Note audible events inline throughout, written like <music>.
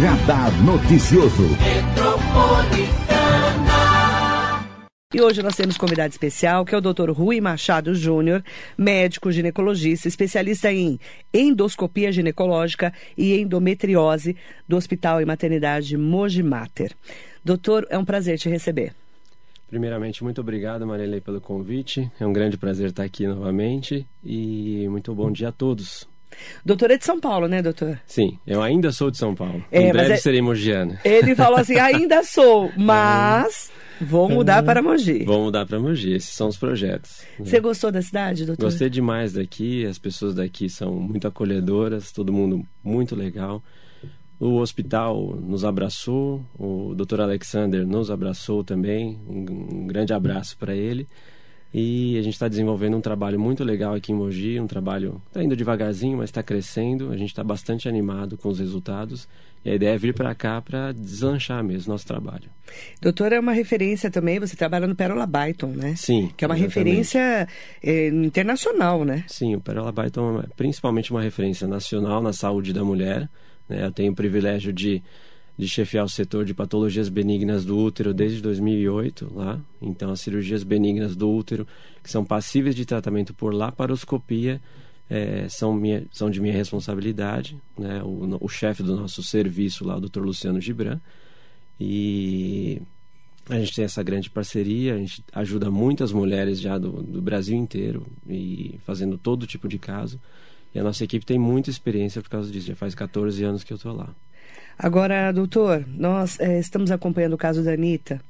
Radar Noticioso. E hoje nós temos convidado especial, que é o Dr. Rui Machado Júnior, médico ginecologista, especialista em endoscopia ginecológica e endometriose do Hospital e Maternidade Mogi Mater. Doutor, é um prazer te receber. Primeiramente, muito obrigado, Marilei, pelo convite. É um grande prazer estar aqui novamente e muito bom dia a todos. Doutor é de São Paulo, né, doutor? Sim, eu ainda sou de São Paulo. É, em breve é... serei mogiana. Ele falou assim, <laughs> ainda sou, mas vou mudar para Mogi. Vou mudar para Mogi, esses são os projetos. Você gostou da cidade, doutor? Gostei demais daqui, as pessoas daqui são muito acolhedoras, todo mundo muito legal. O hospital nos abraçou, o Dr. Alexander nos abraçou também, um grande abraço para ele. E a gente está desenvolvendo um trabalho muito legal aqui em Mogi, um trabalho está indo devagarzinho, mas está crescendo. A gente está bastante animado com os resultados. E a ideia é vir para cá para deslanchar mesmo nosso trabalho. Doutor, é uma referência também, você trabalha no Pérola Byton, né? Sim. Que é uma exatamente. referência é, internacional, né? Sim, o Pérola Byton é principalmente uma referência nacional na saúde da mulher. Né? Eu tenho o privilégio de de chefiar o setor de patologias benignas do útero desde 2008 lá. Então, as cirurgias benignas do útero, que são passíveis de tratamento por laparoscopia, é, são, minha, são de minha responsabilidade. Né? O, o chefe do nosso serviço lá, o Dr. Luciano Gibran. E a gente tem essa grande parceria, a gente ajuda muitas mulheres já do, do Brasil inteiro e fazendo todo tipo de caso. E a nossa equipe tem muita experiência por causa disso. Já faz 14 anos que eu estou lá. Agora, doutor, nós é, estamos acompanhando o caso da Anitta.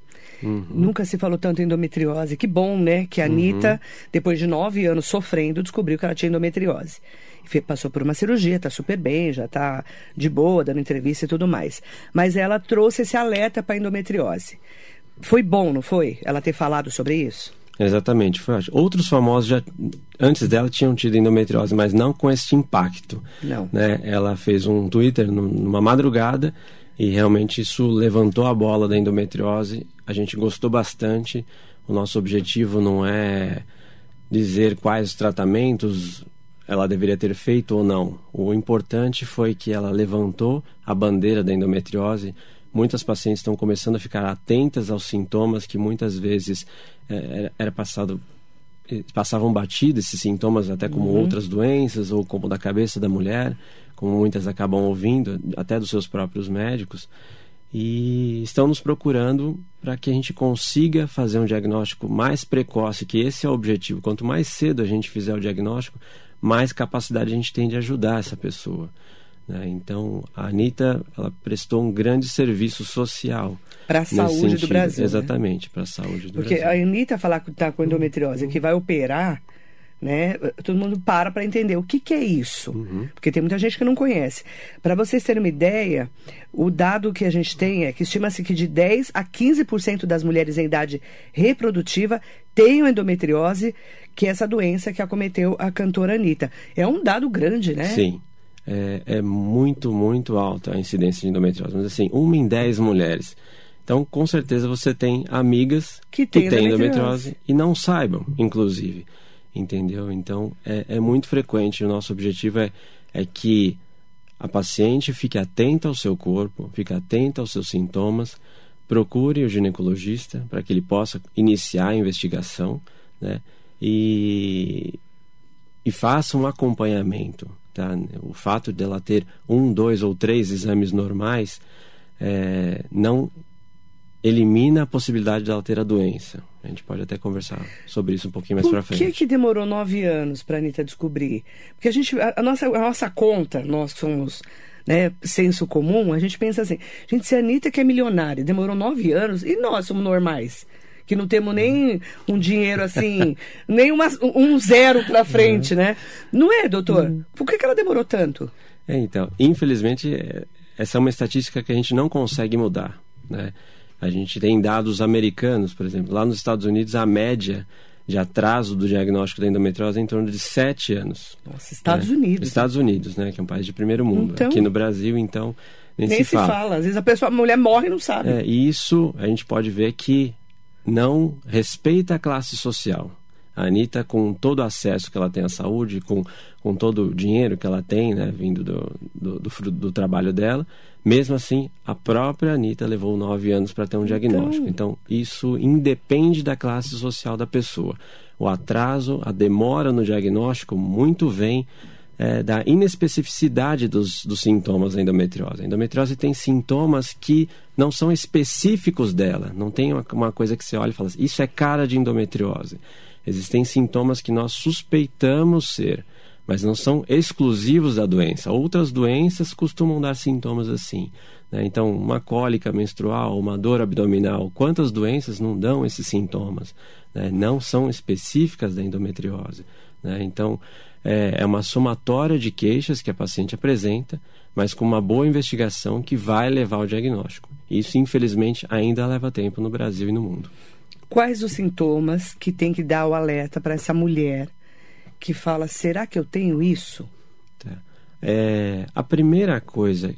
Uhum. Nunca se falou tanto em endometriose. Que bom, né? Que a uhum. Anitta, depois de nove anos sofrendo, descobriu que ela tinha endometriose. Passou por uma cirurgia, está super bem, já está de boa, dando entrevista e tudo mais. Mas ela trouxe esse alerta para a endometriose. Foi bom, não foi? Ela ter falado sobre isso? Exatamente. Foi Outros famosos já antes dela tinham tido endometriose, mas não com esse impacto. Não. Né? Ela fez um Twitter numa madrugada e realmente isso levantou a bola da endometriose. A gente gostou bastante. O nosso objetivo não é dizer quais tratamentos ela deveria ter feito ou não. O importante foi que ela levantou a bandeira da endometriose muitas pacientes estão começando a ficar atentas aos sintomas que muitas vezes é, era passado passavam batido esses sintomas até como uhum. outras doenças ou como da cabeça da mulher, como muitas acabam ouvindo até dos seus próprios médicos e estão nos procurando para que a gente consiga fazer um diagnóstico mais precoce, que esse é o objetivo. Quanto mais cedo a gente fizer o diagnóstico, mais capacidade a gente tem de ajudar essa pessoa. Né? Então, a Anitta ela prestou um grande serviço social. Para a saúde sentido. do Brasil. Né? Exatamente, né? para a saúde do Porque Brasil. Porque a Anitta falar que está com endometriose, que vai operar, né? Todo mundo para para entender o que, que é isso. Uhum. Porque tem muita gente que não conhece. Para vocês terem uma ideia, o dado que a gente tem é que estima-se que de 10 a 15% das mulheres em idade reprodutiva tenham endometriose, que é essa doença que acometeu a cantora Anitta. É um dado grande, né? Sim é, é, muito, muito alta a incidência de endometriose. Mas assim, uma em dez mulheres. Então, com certeza você tem amigas que têm endometriose. endometriose e não saibam, inclusive. Entendeu? Então, é, é muito frequente. O nosso objetivo é, é que a paciente fique atenta ao seu corpo, fique atenta aos seus sintomas, procure o ginecologista para que ele possa iniciar a investigação, né? E, e faça um acompanhamento. Tá? O fato dela ter um, dois ou três exames normais é, não elimina a possibilidade dela ter a doença. A gente pode até conversar sobre isso um pouquinho mais para frente. Por que, que demorou nove anos para a Anitta descobrir? Porque a gente, a, a, nossa, a nossa conta, nós somos né, senso comum, a gente pensa assim, gente, se a Anitta que é milionária demorou nove anos, e nós somos normais? Que não temos nem um dinheiro assim, <laughs> nem uma, um zero para frente, né? Não é, doutor? Uhum. Por que, que ela demorou tanto? É, então, infelizmente, é, essa é uma estatística que a gente não consegue mudar, né? A gente tem dados americanos, por exemplo, lá nos Estados Unidos a média de atraso do diagnóstico da endometriose é em torno de sete anos. Nossa, Estados né? Unidos. Estados Unidos, né? Que é um país de primeiro mundo. Então... Aqui no Brasil, então, nem, nem se, se fala. fala. Às vezes a pessoa, a mulher morre e não sabe. É, e isso a gente pode ver que não respeita a classe social. A Anitta, com todo o acesso que ela tem à saúde, com, com todo o dinheiro que ela tem, né, vindo do, do, do, do trabalho dela, mesmo assim, a própria Anitta levou nove anos para ter um diagnóstico. Então, isso independe da classe social da pessoa. O atraso, a demora no diagnóstico, muito vem é, da inespecificidade dos, dos sintomas da endometriose. A endometriose tem sintomas que não são específicos dela. Não tem uma, uma coisa que você olha e fala assim, isso é cara de endometriose. Existem sintomas que nós suspeitamos ser mas não são exclusivos da doença. Outras doenças costumam dar sintomas assim. Né? Então, uma cólica menstrual, uma dor abdominal, quantas doenças não dão esses sintomas? Né? Não são específicas da endometriose. Né? Então, é, é uma somatória de queixas que a paciente apresenta, mas com uma boa investigação que vai levar ao diagnóstico. Isso, infelizmente, ainda leva tempo no Brasil e no mundo. Quais os sintomas que tem que dar o alerta para essa mulher que fala: será que eu tenho isso? Tá. É, a primeira coisa,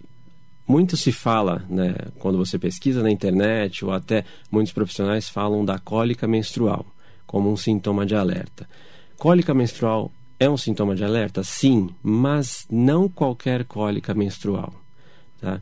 muito se fala, né, quando você pesquisa na internet, ou até muitos profissionais falam da cólica menstrual como um sintoma de alerta. Cólica menstrual é um sintoma de alerta? Sim, mas não qualquer cólica menstrual. Tá?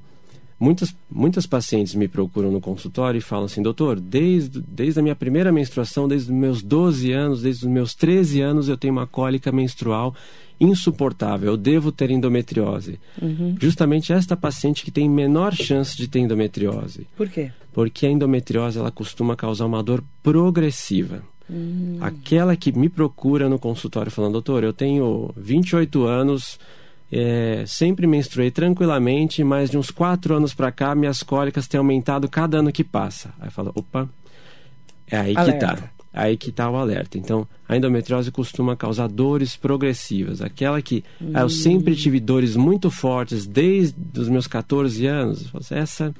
Muitas, muitas pacientes me procuram no consultório e falam assim, doutor, desde, desde a minha primeira menstruação, desde os meus 12 anos, desde os meus 13 anos, eu tenho uma cólica menstrual insuportável, eu devo ter endometriose. Uhum. Justamente esta paciente que tem menor chance de ter endometriose. Por quê? Porque a endometriose ela costuma causar uma dor progressiva. Uhum. Aquela que me procura no consultório falando, doutor, eu tenho 28 anos, é, sempre menstruei tranquilamente, mas de uns quatro anos para cá, minhas cólicas têm aumentado cada ano que passa. Aí fala, opa, é aí alerta. que tá. Aí que tá o alerta. Então, a endometriose costuma causar dores progressivas. Aquela que hum. eu sempre tive dores muito fortes desde os meus 14 anos. Assim, essa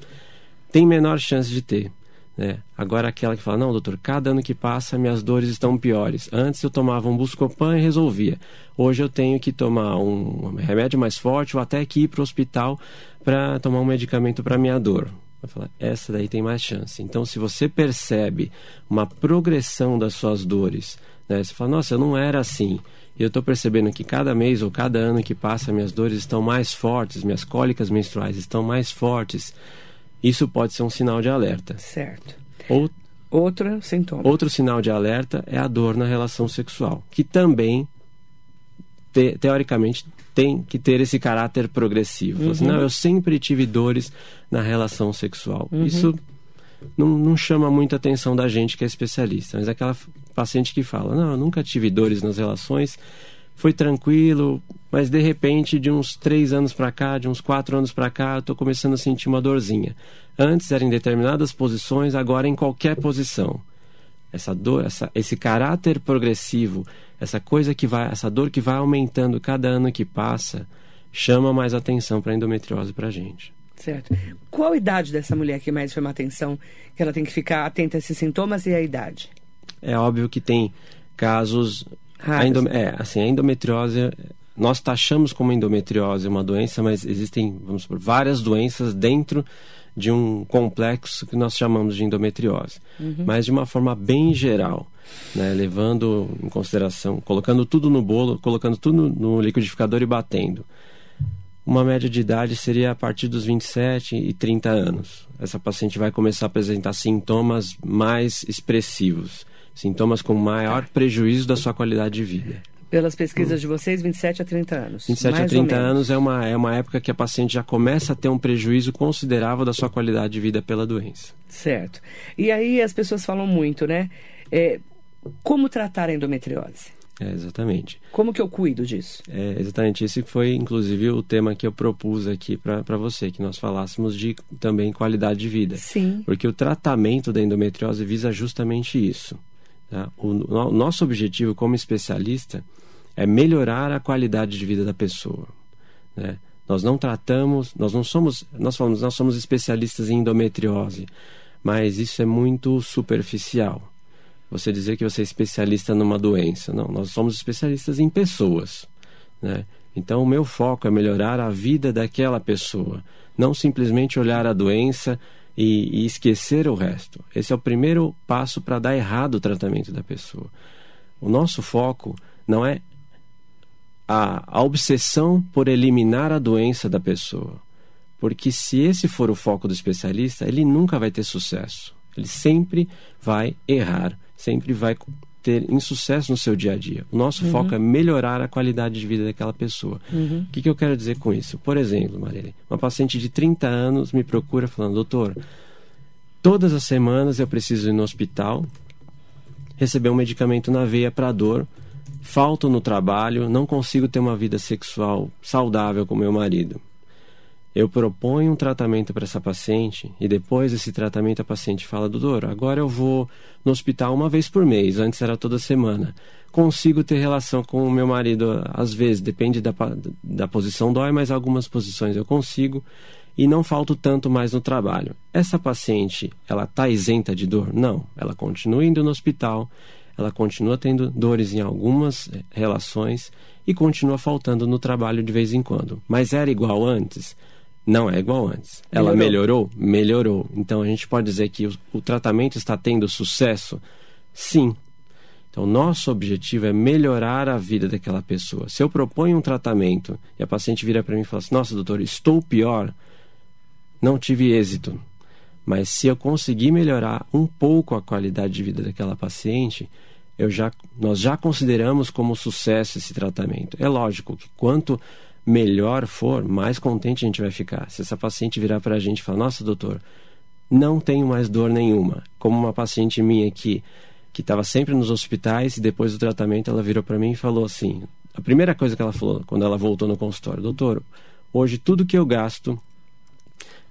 tem menor chance de ter. Né? Agora aquela que fala, não, doutor, cada ano que passa minhas dores estão piores. Antes eu tomava um Buscopan e resolvia. Hoje eu tenho que tomar um remédio mais forte ou até que ir para o hospital para tomar um medicamento para minha dor. Vai falar, essa daí tem mais chance. Então, se você percebe uma progressão das suas dores, né? você fala, nossa, eu não era assim. Eu estou percebendo que cada mês ou cada ano que passa minhas dores estão mais fortes, minhas cólicas menstruais estão mais fortes isso pode ser um sinal de alerta. Certo. Ou, Outro sintoma. Outro sinal de alerta é a dor na relação sexual, que também, te, teoricamente, tem que ter esse caráter progressivo. Uhum. Assim, não, eu sempre tive dores na relação sexual. Uhum. Isso não, não, chama muita atenção da gente que é especialista, mas é aquela paciente que fala: Não, eu nunca tive dores nas relações, foi tranquilo, mas de repente, de uns três anos para cá, de uns quatro anos para cá, eu estou começando a sentir uma dorzinha. Antes era em determinadas posições, agora em qualquer posição. Essa dor, essa, esse caráter progressivo, essa coisa que vai, essa dor que vai aumentando cada ano que passa, chama mais atenção para a endometriose para a gente. Certo. Qual a idade dessa mulher que mais chama atenção? Que ela tem que ficar atenta a esses sintomas e a idade? É óbvio que tem casos a endom... É, assim, a endometriose, nós taxamos como endometriose uma doença, mas existem, vamos supor, várias doenças dentro de um complexo que nós chamamos de endometriose. Uhum. Mas de uma forma bem geral, né, levando em consideração, colocando tudo no bolo, colocando tudo no liquidificador e batendo. Uma média de idade seria a partir dos 27 e 30 anos. Essa paciente vai começar a apresentar sintomas mais expressivos sintomas com maior prejuízo da sua qualidade de vida. Pelas pesquisas hum. de vocês, 27 a 30 anos. 27 a 30 anos é uma, é uma época que a paciente já começa a ter um prejuízo considerável da sua qualidade de vida pela doença. Certo. E aí as pessoas falam muito, né? É, como tratar a endometriose? É, exatamente. Como que eu cuido disso? É, exatamente. Esse foi, inclusive, o tema que eu propus aqui para você, que nós falássemos de também qualidade de vida. Sim. Porque o tratamento da endometriose visa justamente isso. O, o nosso objetivo como especialista é melhorar a qualidade de vida da pessoa. Né? Nós não tratamos, nós não somos, nós falamos, nós somos especialistas em endometriose, mas isso é muito superficial. Você dizer que você é especialista numa doença, não, nós somos especialistas em pessoas, né? Então o meu foco é melhorar a vida daquela pessoa, não simplesmente olhar a doença e, e esquecer o resto. Esse é o primeiro passo para dar errado o tratamento da pessoa. O nosso foco não é a, a obsessão por eliminar a doença da pessoa. Porque se esse for o foco do especialista, ele nunca vai ter sucesso. Ele sempre vai errar, sempre vai ter insucesso no seu dia a dia. O nosso uhum. foco é melhorar a qualidade de vida daquela pessoa. Uhum. O que, que eu quero dizer com isso? Por exemplo, Marília, uma paciente de 30 anos me procura falando, doutor, todas as semanas eu preciso ir no hospital receber um medicamento na veia para dor, falto no trabalho, não consigo ter uma vida sexual saudável com meu marido. Eu proponho um tratamento para essa paciente e depois desse tratamento a paciente fala: Doutor, agora eu vou no hospital uma vez por mês, antes era toda semana. Consigo ter relação com o meu marido, às vezes, depende da, da posição, dói, mas algumas posições eu consigo e não falto tanto mais no trabalho. Essa paciente, ela está isenta de dor? Não, ela continua indo no hospital, ela continua tendo dores em algumas eh, relações e continua faltando no trabalho de vez em quando. Mas era igual antes? Não é igual antes. Ela melhorou? Melhorou. Então a gente pode dizer que o, o tratamento está tendo sucesso? Sim. Então, nosso objetivo é melhorar a vida daquela pessoa. Se eu proponho um tratamento e a paciente vira para mim e fala assim: Nossa, doutor, estou pior, não tive êxito. Mas se eu conseguir melhorar um pouco a qualidade de vida daquela paciente, eu já, nós já consideramos como sucesso esse tratamento. É lógico que quanto melhor for, mais contente a gente vai ficar. Se essa paciente virar para a gente e falar: Nossa, doutor, não tenho mais dor nenhuma. Como uma paciente minha aqui, que estava sempre nos hospitais e depois do tratamento ela virou para mim e falou assim: A primeira coisa que ela falou quando ela voltou no consultório: Doutor, hoje tudo que eu gasto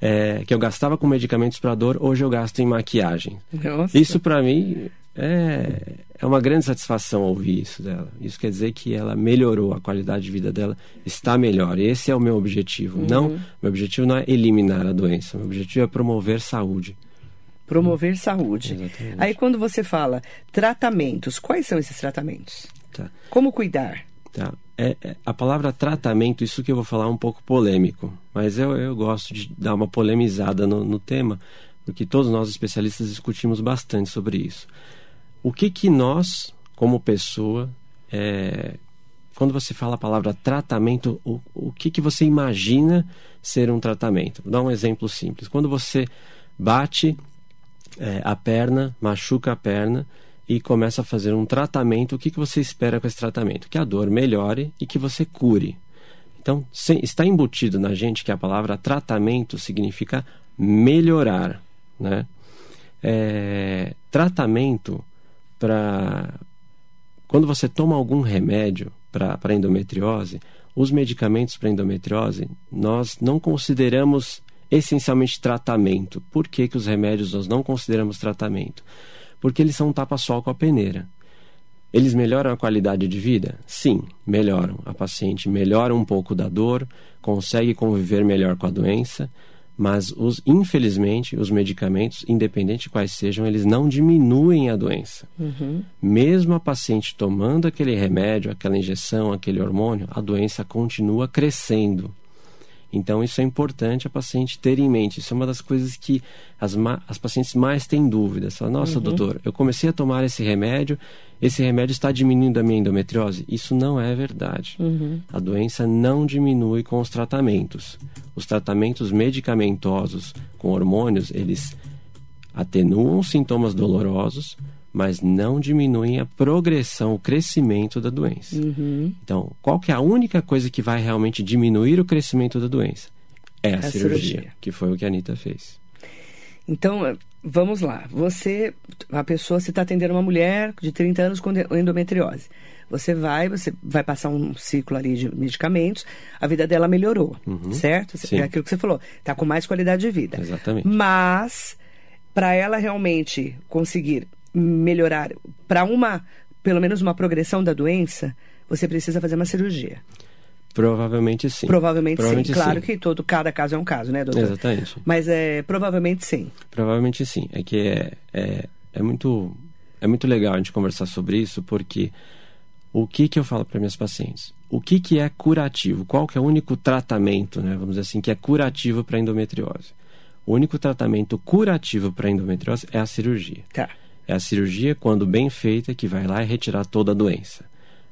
é, que eu gastava com medicamentos para dor, hoje eu gasto em maquiagem. Nossa. Isso para mim é, é uma grande satisfação ouvir isso dela. Isso quer dizer que ela melhorou, a qualidade de vida dela está melhor. Esse é o meu objetivo. Uhum. Não, meu objetivo não é eliminar a doença, meu objetivo é promover saúde. Promover saúde. Exatamente. Aí quando você fala tratamentos, quais são esses tratamentos? Tá. Como cuidar? Tá. É, é, a palavra tratamento, isso que eu vou falar é um pouco polêmico, mas eu, eu gosto de dar uma polemizada no, no tema, porque todos nós especialistas discutimos bastante sobre isso. O que que nós, como pessoa, é, quando você fala a palavra tratamento, o, o que que você imagina ser um tratamento? Vou dar um exemplo simples. Quando você bate é, a perna, machuca a perna, e começa a fazer um tratamento, o que, que você espera com esse tratamento? Que a dor melhore e que você cure. Então, se, está embutido na gente que a palavra tratamento significa melhorar. Né? É, tratamento para. Quando você toma algum remédio para endometriose, os medicamentos para endometriose nós não consideramos essencialmente tratamento. Por que, que os remédios nós não consideramos tratamento? porque eles são um tapa-sol com a peneira. Eles melhoram a qualidade de vida? Sim, melhoram. A paciente melhora um pouco da dor, consegue conviver melhor com a doença, mas os, infelizmente os medicamentos, independente de quais sejam, eles não diminuem a doença. Uhum. Mesmo a paciente tomando aquele remédio, aquela injeção, aquele hormônio, a doença continua crescendo. Então, isso é importante a paciente ter em mente. Isso é uma das coisas que as, as pacientes mais têm dúvidas. Fala, Nossa, uhum. doutor, eu comecei a tomar esse remédio, esse remédio está diminuindo a minha endometriose. Isso não é verdade. Uhum. A doença não diminui com os tratamentos. Os tratamentos medicamentosos com hormônios, eles atenuam os sintomas dolorosos, mas não diminuem a progressão, o crescimento da doença. Uhum. Então, qual que é a única coisa que vai realmente diminuir o crescimento da doença? É a, a cirurgia, cirurgia, que foi o que a Anitta fez. Então, vamos lá. Você, a pessoa, se está atendendo uma mulher de 30 anos com endometriose. Você vai, você vai passar um ciclo ali de medicamentos, a vida dela melhorou, uhum. certo? Sim. É aquilo que você falou, está com mais qualidade de vida. Exatamente. Mas, para ela realmente conseguir melhorar para uma, pelo menos uma progressão da doença, você precisa fazer uma cirurgia. Provavelmente sim. Provavelmente, provavelmente sim. sim. Claro que todo, cada caso é um caso, né, doutor? Exatamente. Mas é, provavelmente sim. Provavelmente sim. É que é, é, é, muito, é muito legal a gente conversar sobre isso, porque o que, que eu falo para minhas pacientes? O que, que é curativo? Qual que é o único tratamento, né, vamos dizer assim, que é curativo para endometriose? O único tratamento curativo para endometriose é a cirurgia. Tá. É a cirurgia, quando bem feita, que vai lá e retirar toda a doença.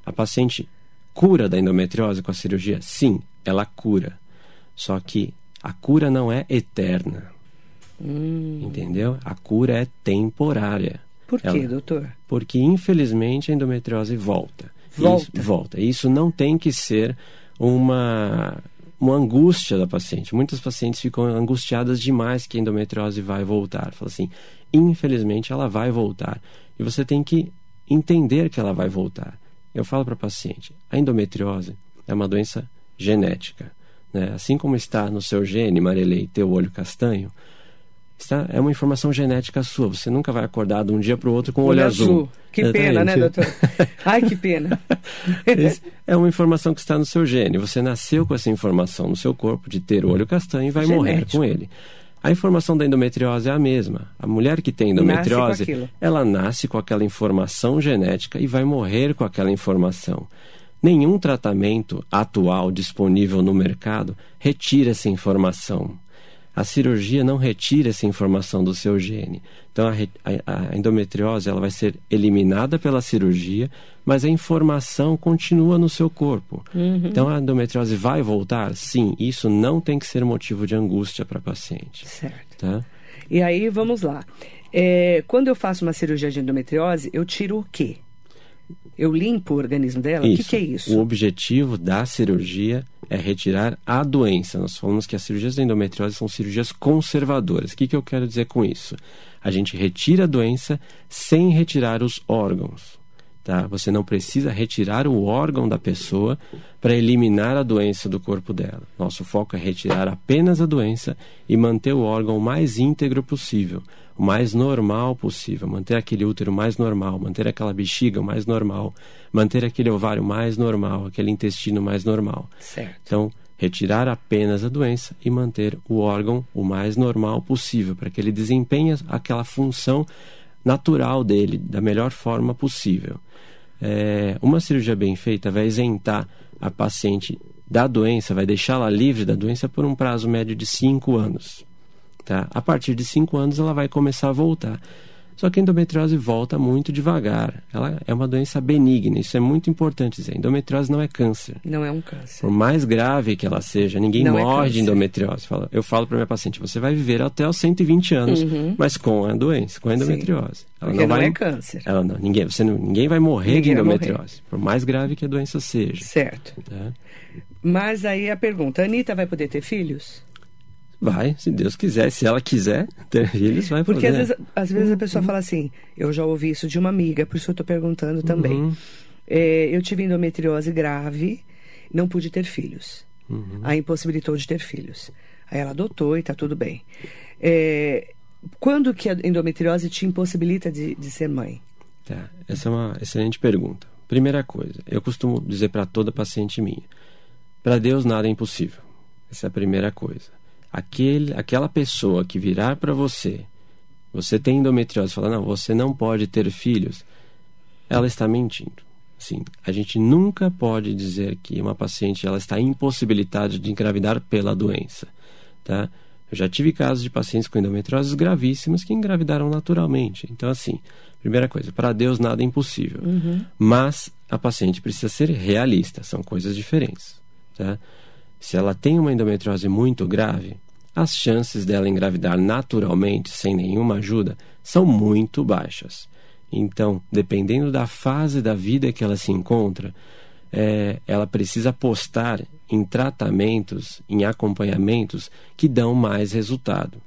A paciente cura da endometriose com a cirurgia? Sim, ela cura. Só que a cura não é eterna. Hum. Entendeu? A cura é temporária. Por quê, ela... doutor? Porque, infelizmente, a endometriose volta. Volta. Isso, volta. Isso não tem que ser uma, uma angústia da paciente. Muitas pacientes ficam angustiadas demais que a endometriose vai voltar. Fala assim, infelizmente ela vai voltar. E você tem que entender que ela vai voltar. Eu falo para a paciente, a endometriose é uma doença genética. Né? Assim como está no seu gene, Marilei, ter o olho castanho, está, é uma informação genética sua. Você nunca vai acordar de um dia para o outro com o olho, olho azul. azul. Que Exatamente. pena, né, doutor? Ai, que pena. <laughs> é uma informação que está no seu gene. Você nasceu com essa informação no seu corpo de ter o olho castanho e vai Genético. morrer com ele. A informação da endometriose é a mesma. A mulher que tem endometriose, nasce ela nasce com aquela informação genética e vai morrer com aquela informação. Nenhum tratamento atual disponível no mercado retira essa informação. A cirurgia não retira essa informação do seu gene. Então a, a, endometriose ela vai ser eliminada pela cirurgia, mas a informação continua no seu corpo. Uhum. Então a endometriose vai voltar? Sim, isso não tem que ser motivo de angústia para a paciente. Certo. Tá? E aí vamos lá. É, quando eu faço uma cirurgia de endometriose, eu tiro o quê? Eu limpo o organismo dela? Isso. O que, que, é isso? O objetivo da cirurgia é retirar a doença. Nós falamos que as cirurgias de endometriose são cirurgias conservadoras. O que, que eu quero dizer com isso? A gente retira a doença sem retirar os órgãos. Tá? Você não precisa retirar o órgão da pessoa para eliminar a doença do corpo dela. Nosso foco é retirar apenas a doença e manter o órgão o mais íntegro possível, o mais normal possível, manter aquele útero mais normal, manter aquela bexiga mais normal, manter aquele ovário mais normal, aquele intestino mais normal. Certo. Então, retirar apenas a doença e manter o órgão o mais normal possível, para que ele desempenhe aquela função natural dele da melhor forma possível. É, uma cirurgia bem feita vai isentar a paciente da doença, vai deixá-la livre da doença por um prazo médio de 5 anos. Tá? A partir de 5 anos ela vai começar a voltar. Só que a endometriose volta muito devagar. Ela é uma doença benigna, isso é muito importante dizer. Endometriose não é câncer. Não é um câncer. Por mais grave que ela seja, ninguém não é morre é de endometriose. Eu falo para minha paciente, você vai viver até os 120 anos, uhum. mas com a doença, com a endometriose. Ela Porque não, vai, não é câncer. Ela não, ninguém, você não, ninguém vai morrer ninguém de endometriose, por mais grave que a doença seja. Certo. Tá? Mas aí a pergunta, a Anitta vai poder ter filhos? Vai, se Deus quiser, se ela quiser ter filhos, vai Porque poder. às vezes, às vezes a pessoa fala assim, eu já ouvi isso de uma amiga, por isso eu estou perguntando também. Uhum. É, eu tive endometriose grave, não pude ter filhos. Uhum. Aí impossibilitou de ter filhos. Aí ela adotou e está tudo bem. É, quando que a endometriose te impossibilita de, de ser mãe? Tá, essa é uma excelente pergunta. Primeira coisa, eu costumo dizer para toda paciente minha: para Deus nada é impossível. Essa é a primeira coisa aquele, aquela pessoa que virar para você, você tem endometriose, falar, não, você não pode ter filhos, ela está mentindo. Sim, a gente nunca pode dizer que uma paciente ela está impossibilitada de engravidar pela doença, tá? Eu já tive casos de pacientes com endometrioses gravíssimas que engravidaram naturalmente. Então, assim, primeira coisa, para Deus nada é impossível. Uhum. Mas a paciente precisa ser realista, são coisas diferentes, tá? Se ela tem uma endometriose muito grave, as chances dela engravidar naturalmente, sem nenhuma ajuda, são muito baixas. Então, dependendo da fase da vida que ela se encontra, é, ela precisa apostar em tratamentos, em acompanhamentos que dão mais resultado.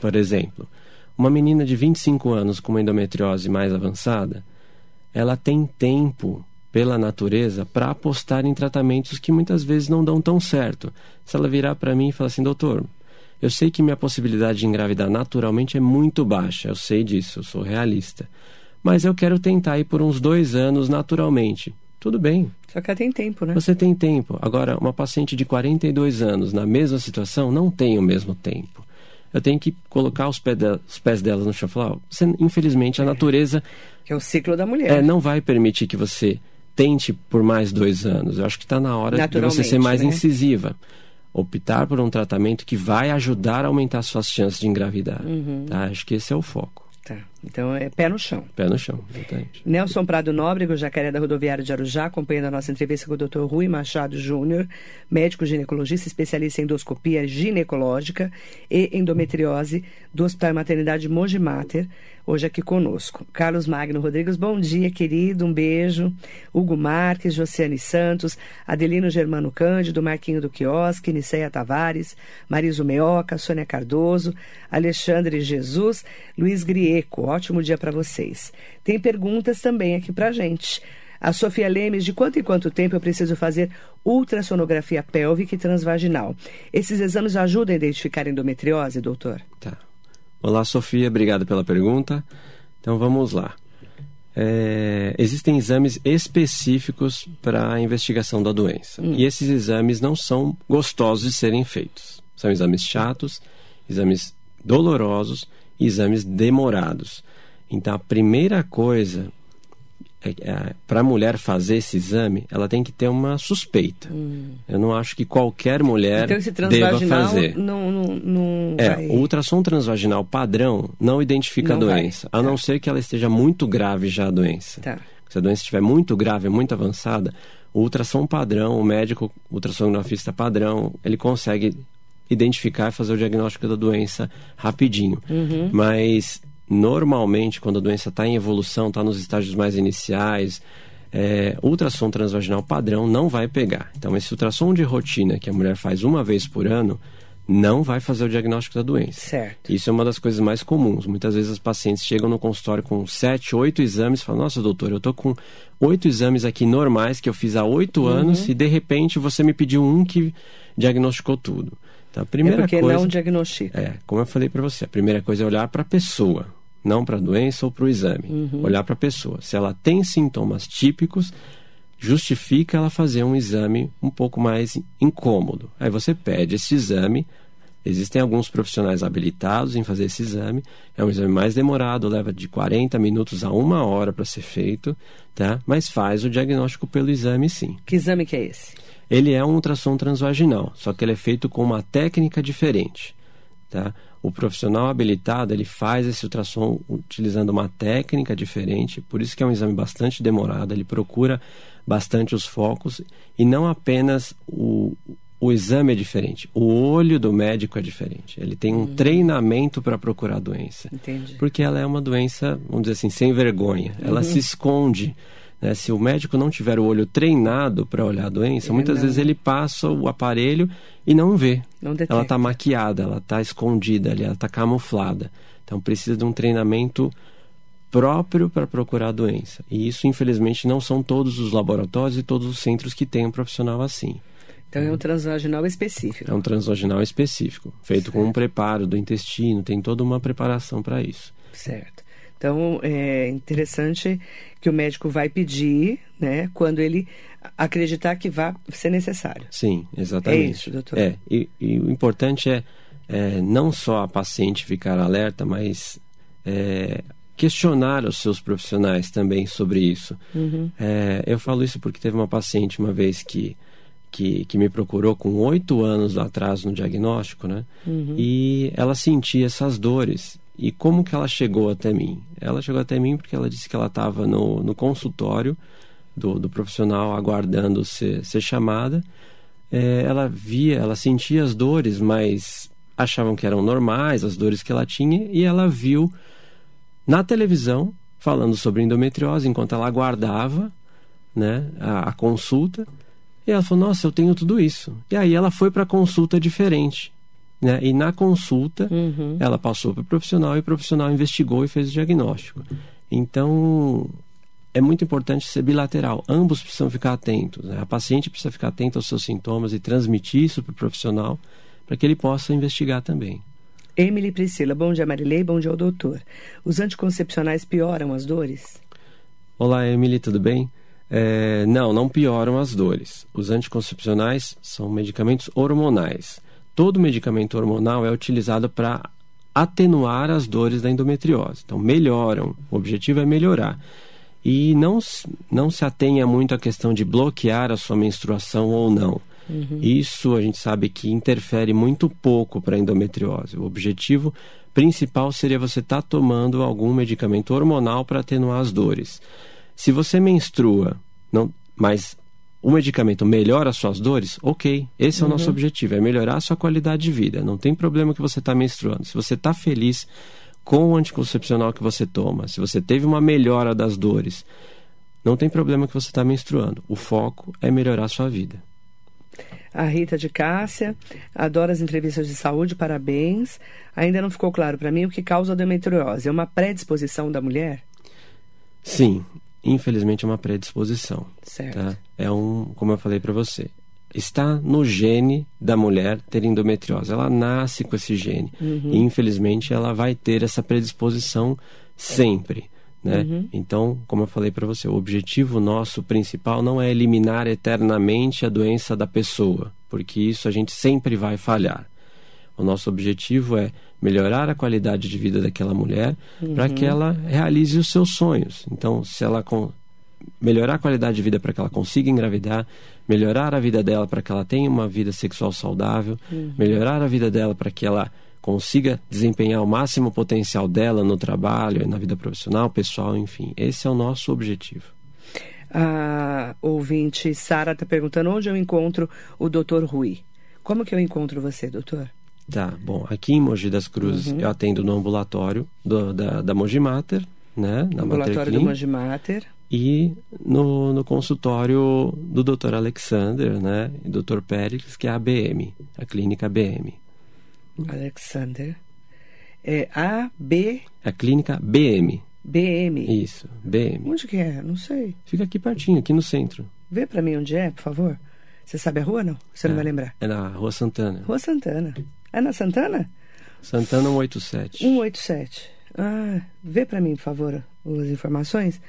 Por exemplo, uma menina de 25 anos com uma endometriose mais avançada, ela tem tempo pela natureza para apostar em tratamentos que muitas vezes não dão tão certo. Se ela virar para mim e falar assim, doutor, eu sei que minha possibilidade de engravidar naturalmente é muito baixa, eu sei disso, eu sou realista. Mas eu quero tentar ir por uns dois anos naturalmente. Tudo bem. Só que ela tem tempo, né? Você tem tempo. Agora, uma paciente de 42 anos na mesma situação não tem o mesmo tempo. Eu tenho que colocar os, pés, dela, os pés delas no chão e falar: você, infelizmente, a é. natureza. Que é o ciclo da mulher. É, não vai permitir que você tente por mais dois anos. Eu acho que está na hora de você ser mais né? incisiva. Optar por um tratamento que vai ajudar a aumentar suas chances de engravidar. Uhum. Tá? Acho que esse é o foco. Tá. Então é pé no chão. Pé no chão, exatamente. Nelson Prado Nóbrego, Jacaré da Rodoviária de Arujá, acompanhando a nossa entrevista com o Dr. Rui Machado Júnior, médico ginecologista, especialista em endoscopia ginecológica e endometriose do Hospital Maternidade Mogi Mater, hoje aqui conosco. Carlos Magno Rodrigues, bom dia, querido, um beijo. Hugo Marques, Josiane Santos, Adelino Germano Cândido, Marquinho do Quiosque, Niceia Tavares, Mariso Meoca, Sônia Cardoso, Alexandre Jesus, Luiz Grieco, ótimo dia para vocês. Tem perguntas também aqui para gente. A Sofia Lemes, de quanto em quanto tempo eu preciso fazer ultrassonografia pélvica e transvaginal? Esses exames ajudam a identificar endometriose, doutor? Tá. Olá, Sofia, obrigado pela pergunta. Então vamos lá. É, existem exames específicos para a investigação da doença. Hum. E esses exames não são gostosos de serem feitos. São exames chatos, exames dolorosos exames demorados. Então, a primeira coisa é, é, para a mulher fazer esse exame, ela tem que ter uma suspeita. Hum. Eu não acho que qualquer mulher então, esse deva fazer. Não, não, não é, vai... o ultrassom transvaginal padrão não identifica não a doença, vai. a não tá. ser que ela esteja muito grave já a doença. Tá. Se a doença estiver muito grave, muito avançada, o ultrassom padrão, o médico o ultrassonografista padrão, ele consegue identificar e fazer o diagnóstico da doença rapidinho. Uhum. Mas normalmente, quando a doença está em evolução, está nos estágios mais iniciais, é, ultrassom transvaginal padrão não vai pegar. Então, esse ultrassom de rotina que a mulher faz uma vez por ano não vai fazer o diagnóstico da doença. Certo. Isso é uma das coisas mais comuns. Muitas vezes as pacientes chegam no consultório com sete, oito exames e falam: Nossa, doutor, eu estou com oito exames aqui normais que eu fiz há oito uhum. anos e de repente você me pediu um que diagnosticou tudo. Então, a primeira é porque coisa, não diagnostica. É, como eu falei para você, a primeira coisa é olhar para a pessoa não para a doença ou para o exame. Uhum. Olhar para a pessoa. Se ela tem sintomas típicos, justifica ela fazer um exame um pouco mais incômodo. Aí você pede esse exame. Existem alguns profissionais habilitados em fazer esse exame. É um exame mais demorado, leva de 40 minutos a uma hora para ser feito, tá? Mas faz o diagnóstico pelo exame, sim. Que exame que é esse? Ele é um ultrassom transvaginal, só que ele é feito com uma técnica diferente, tá? o profissional habilitado ele faz esse ultrassom utilizando uma técnica diferente, por isso que é um exame bastante demorado, ele procura bastante os focos e não apenas o, o exame é diferente, o olho do médico é diferente. Ele tem um uhum. treinamento para procurar a doença. Entendi. Porque ela é uma doença, vamos dizer assim, sem vergonha. Ela uhum. se esconde né? Se o médico não tiver o olho treinado para olhar a doença, ele muitas não... vezes ele passa o aparelho e não vê. Não ela está maquiada, ela está escondida ali, ela está camuflada. Então precisa de um treinamento próprio para procurar a doença. E isso, infelizmente, não são todos os laboratórios e todos os centros que têm um profissional assim. Então é um transvaginal específico. É um transvaginal específico, feito certo. com um preparo do intestino, tem toda uma preparação para isso. Certo. Então, é interessante que o médico vai pedir, né, quando ele acreditar que vai ser necessário. Sim, exatamente. É isso, doutor. É, e, e o importante é, é, não só a paciente ficar alerta, mas é, questionar os seus profissionais também sobre isso. Uhum. É, eu falo isso porque teve uma paciente uma vez que que, que me procurou com oito anos atrás no diagnóstico, né? Uhum. E ela sentia essas dores. E como que ela chegou até mim? Ela chegou até mim porque ela disse que ela estava no, no consultório do, do profissional aguardando ser, ser chamada. É, ela via, ela sentia as dores, mas achavam que eram normais, as dores que ela tinha, e ela viu na televisão falando sobre endometriose enquanto ela aguardava né, a, a consulta. E ela falou: Nossa, eu tenho tudo isso. E aí ela foi para consulta diferente. Né? E na consulta, uhum. ela passou para o profissional e o profissional investigou e fez o diagnóstico. Então, é muito importante ser bilateral. Ambos precisam ficar atentos. Né? A paciente precisa ficar atenta aos seus sintomas e transmitir isso para o profissional para que ele possa investigar também. Emily Priscila, bom dia Marilei, bom dia ao doutor. Os anticoncepcionais pioram as dores? Olá Emily, tudo bem? É, não, não pioram as dores. Os anticoncepcionais são medicamentos hormonais todo medicamento hormonal é utilizado para atenuar as dores da endometriose. Então, melhoram. O objetivo é melhorar. E não, não se atenha muito à questão de bloquear a sua menstruação ou não. Uhum. Isso a gente sabe que interfere muito pouco para a endometriose. O objetivo principal seria você estar tá tomando algum medicamento hormonal para atenuar as dores. Se você menstrua, não, mas o medicamento melhora as suas dores, ok. Esse é o nosso uhum. objetivo, é melhorar a sua qualidade de vida. Não tem problema que você está menstruando. Se você está feliz com o anticoncepcional que você toma, se você teve uma melhora das dores, não tem problema que você está menstruando. O foco é melhorar a sua vida. A Rita de Cássia, adora as entrevistas de saúde, parabéns. Ainda não ficou claro para mim o que causa a endometriose. É uma predisposição da mulher? Sim, infelizmente é uma predisposição. Certo. Tá? É um, como eu falei para você, está no gene da mulher ter endometriose. Ela nasce com esse gene. Uhum. E infelizmente ela vai ter essa predisposição sempre. Né? Uhum. Então, como eu falei para você, o objetivo nosso principal não é eliminar eternamente a doença da pessoa, porque isso a gente sempre vai falhar. O nosso objetivo é melhorar a qualidade de vida daquela mulher uhum. para que ela realize os seus sonhos. Então, se ela com... melhorar a qualidade de vida para que ela consiga engravidar, melhorar a vida dela para que ela tenha uma vida sexual saudável, uhum. melhorar a vida dela para que ela consiga desempenhar o máximo potencial dela no trabalho, na vida profissional, pessoal, enfim. Esse é o nosso objetivo. A ouvinte Sara está perguntando onde eu encontro o Dr. Rui. Como que eu encontro você, doutor? Tá, bom, aqui em Mogi das Cruzes uhum. eu atendo no ambulatório do, da, da Mogi Mater, né? Na ambulatório do Mogi Mater. E no, no consultório do Dr. Alexander, né? E Dr. Pérez, que é a ABM, a clínica ABM. Alexander. É A, B... A clínica BM. BM. Isso, BM. Onde que é? Não sei. Fica aqui pertinho, aqui no centro. Vê para mim onde é, por favor. Você sabe a rua, não? Você é, não vai lembrar? É na Rua Santana. Rua Santana. É na Santana? Santana 187. 187. Ah, vê para mim, por favor, as informações.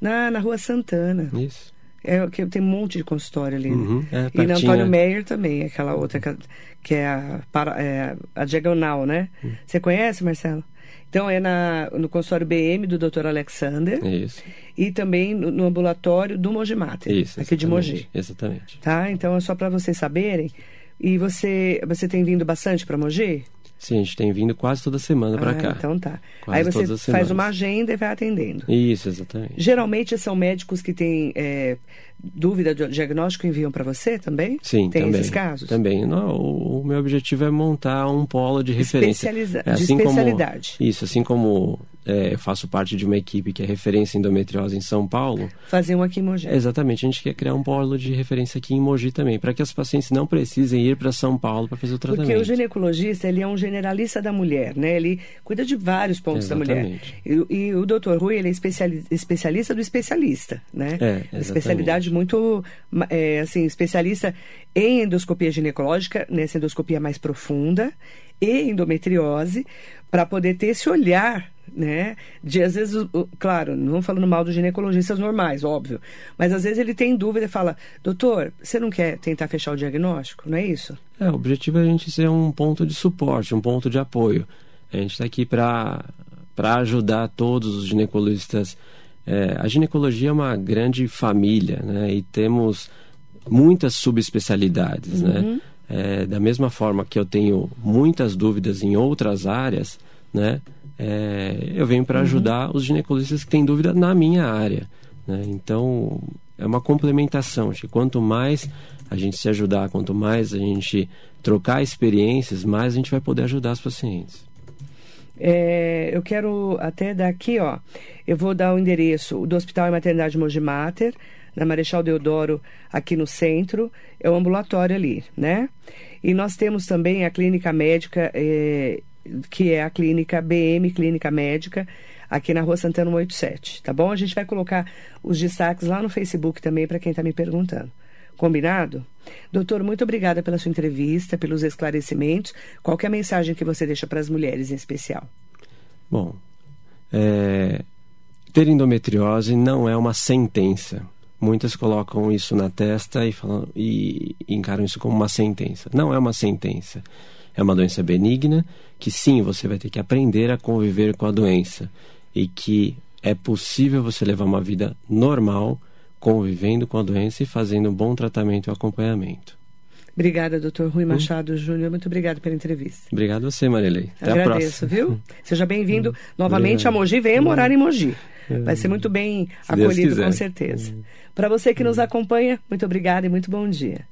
Na, na Rua Santana. Isso. É, que tem um monte de consultório ali. Né? Uhum, é, e na Antônio Meyer também, aquela outra que, que é, a, para, é a diagonal, né? Uhum. Você conhece, Marcelo? Então é na, no consultório BM do Dr. Alexander. Isso. E também no, no ambulatório do Mogi Mater, Isso, aqui de Mogi. Exatamente. Tá? Então é só para vocês saberem. E você, você tem vindo bastante para Mogi? Sim, a gente tem vindo quase toda semana para ah, cá. Então tá. Quase Aí você faz uma agenda e vai atendendo. Isso, exatamente. Geralmente são médicos que têm é, dúvida de diagnóstico enviam para você também? Sim, tem também. esses casos? Também. Não, o, o, meu objetivo é montar um polo de referência. Especializa é, assim de especialidade. Como, isso, assim como é, eu faço parte de uma equipe que é referência em endometriose em São Paulo. Fazer um aqui em Mogi. Exatamente, a gente quer criar um polo de referência aqui em Mogi também, para que as pacientes não precisem ir para São Paulo para fazer o tratamento. Porque o ginecologista, ele é um generalista da mulher, né? Ele cuida de vários pontos exatamente. da mulher. E, e o doutor Rui, ele é especialista do especialista, né? É, exatamente. Especialidade muito, é, assim, especialista em endoscopia ginecológica, nessa endoscopia mais profunda, e endometriose, para poder ter esse olhar né? De às vezes, claro, não falando mal dos ginecologistas normais, óbvio, mas às vezes ele tem dúvida e fala: "Doutor, você não quer tentar fechar o diagnóstico?", não é isso? É, o objetivo é a gente ser um ponto de suporte, um ponto de apoio. A gente está aqui para para ajudar todos os ginecologistas. É, a ginecologia é uma grande família, né? E temos muitas subespecialidades, né? uhum. né? É, da mesma forma que eu tenho muitas dúvidas em outras áreas, né? é, eu venho para uhum. ajudar os ginecologistas que têm dúvida na minha área. Né? Então, é uma complementação. Acho que quanto mais a gente se ajudar, quanto mais a gente trocar experiências, mais a gente vai poder ajudar os pacientes. É, eu quero até dar aqui, ó, eu vou dar o endereço do Hospital e Maternidade Mogi na Marechal Deodoro, aqui no centro, é o ambulatório ali, né? E nós temos também a clínica médica é, que é a clínica BM, Clínica Médica, aqui na Rua Santana 187, tá bom? A gente vai colocar os destaques lá no Facebook também para quem está me perguntando. Combinado? Doutor, muito obrigada pela sua entrevista, pelos esclarecimentos. Qual é a mensagem que você deixa para as mulheres em especial? Bom, é, ter endometriose não é uma sentença. Muitas colocam isso na testa e, falam, e encaram isso como uma sentença. Não é uma sentença. É uma doença benigna que sim, você vai ter que aprender a conviver com a doença e que é possível você levar uma vida normal convivendo com a doença e fazendo um bom tratamento e acompanhamento. Obrigada, doutor Rui Machado hum. Júnior. Muito obrigado pela entrevista. Obrigado a você, Marilei. Até Agradeço, a próxima. viu? Seja bem-vindo novamente a Mogi. Venha morar em Mogi. Vai ser muito bem Se acolhido, com certeza. Para você que nos acompanha, muito obrigada e muito bom dia.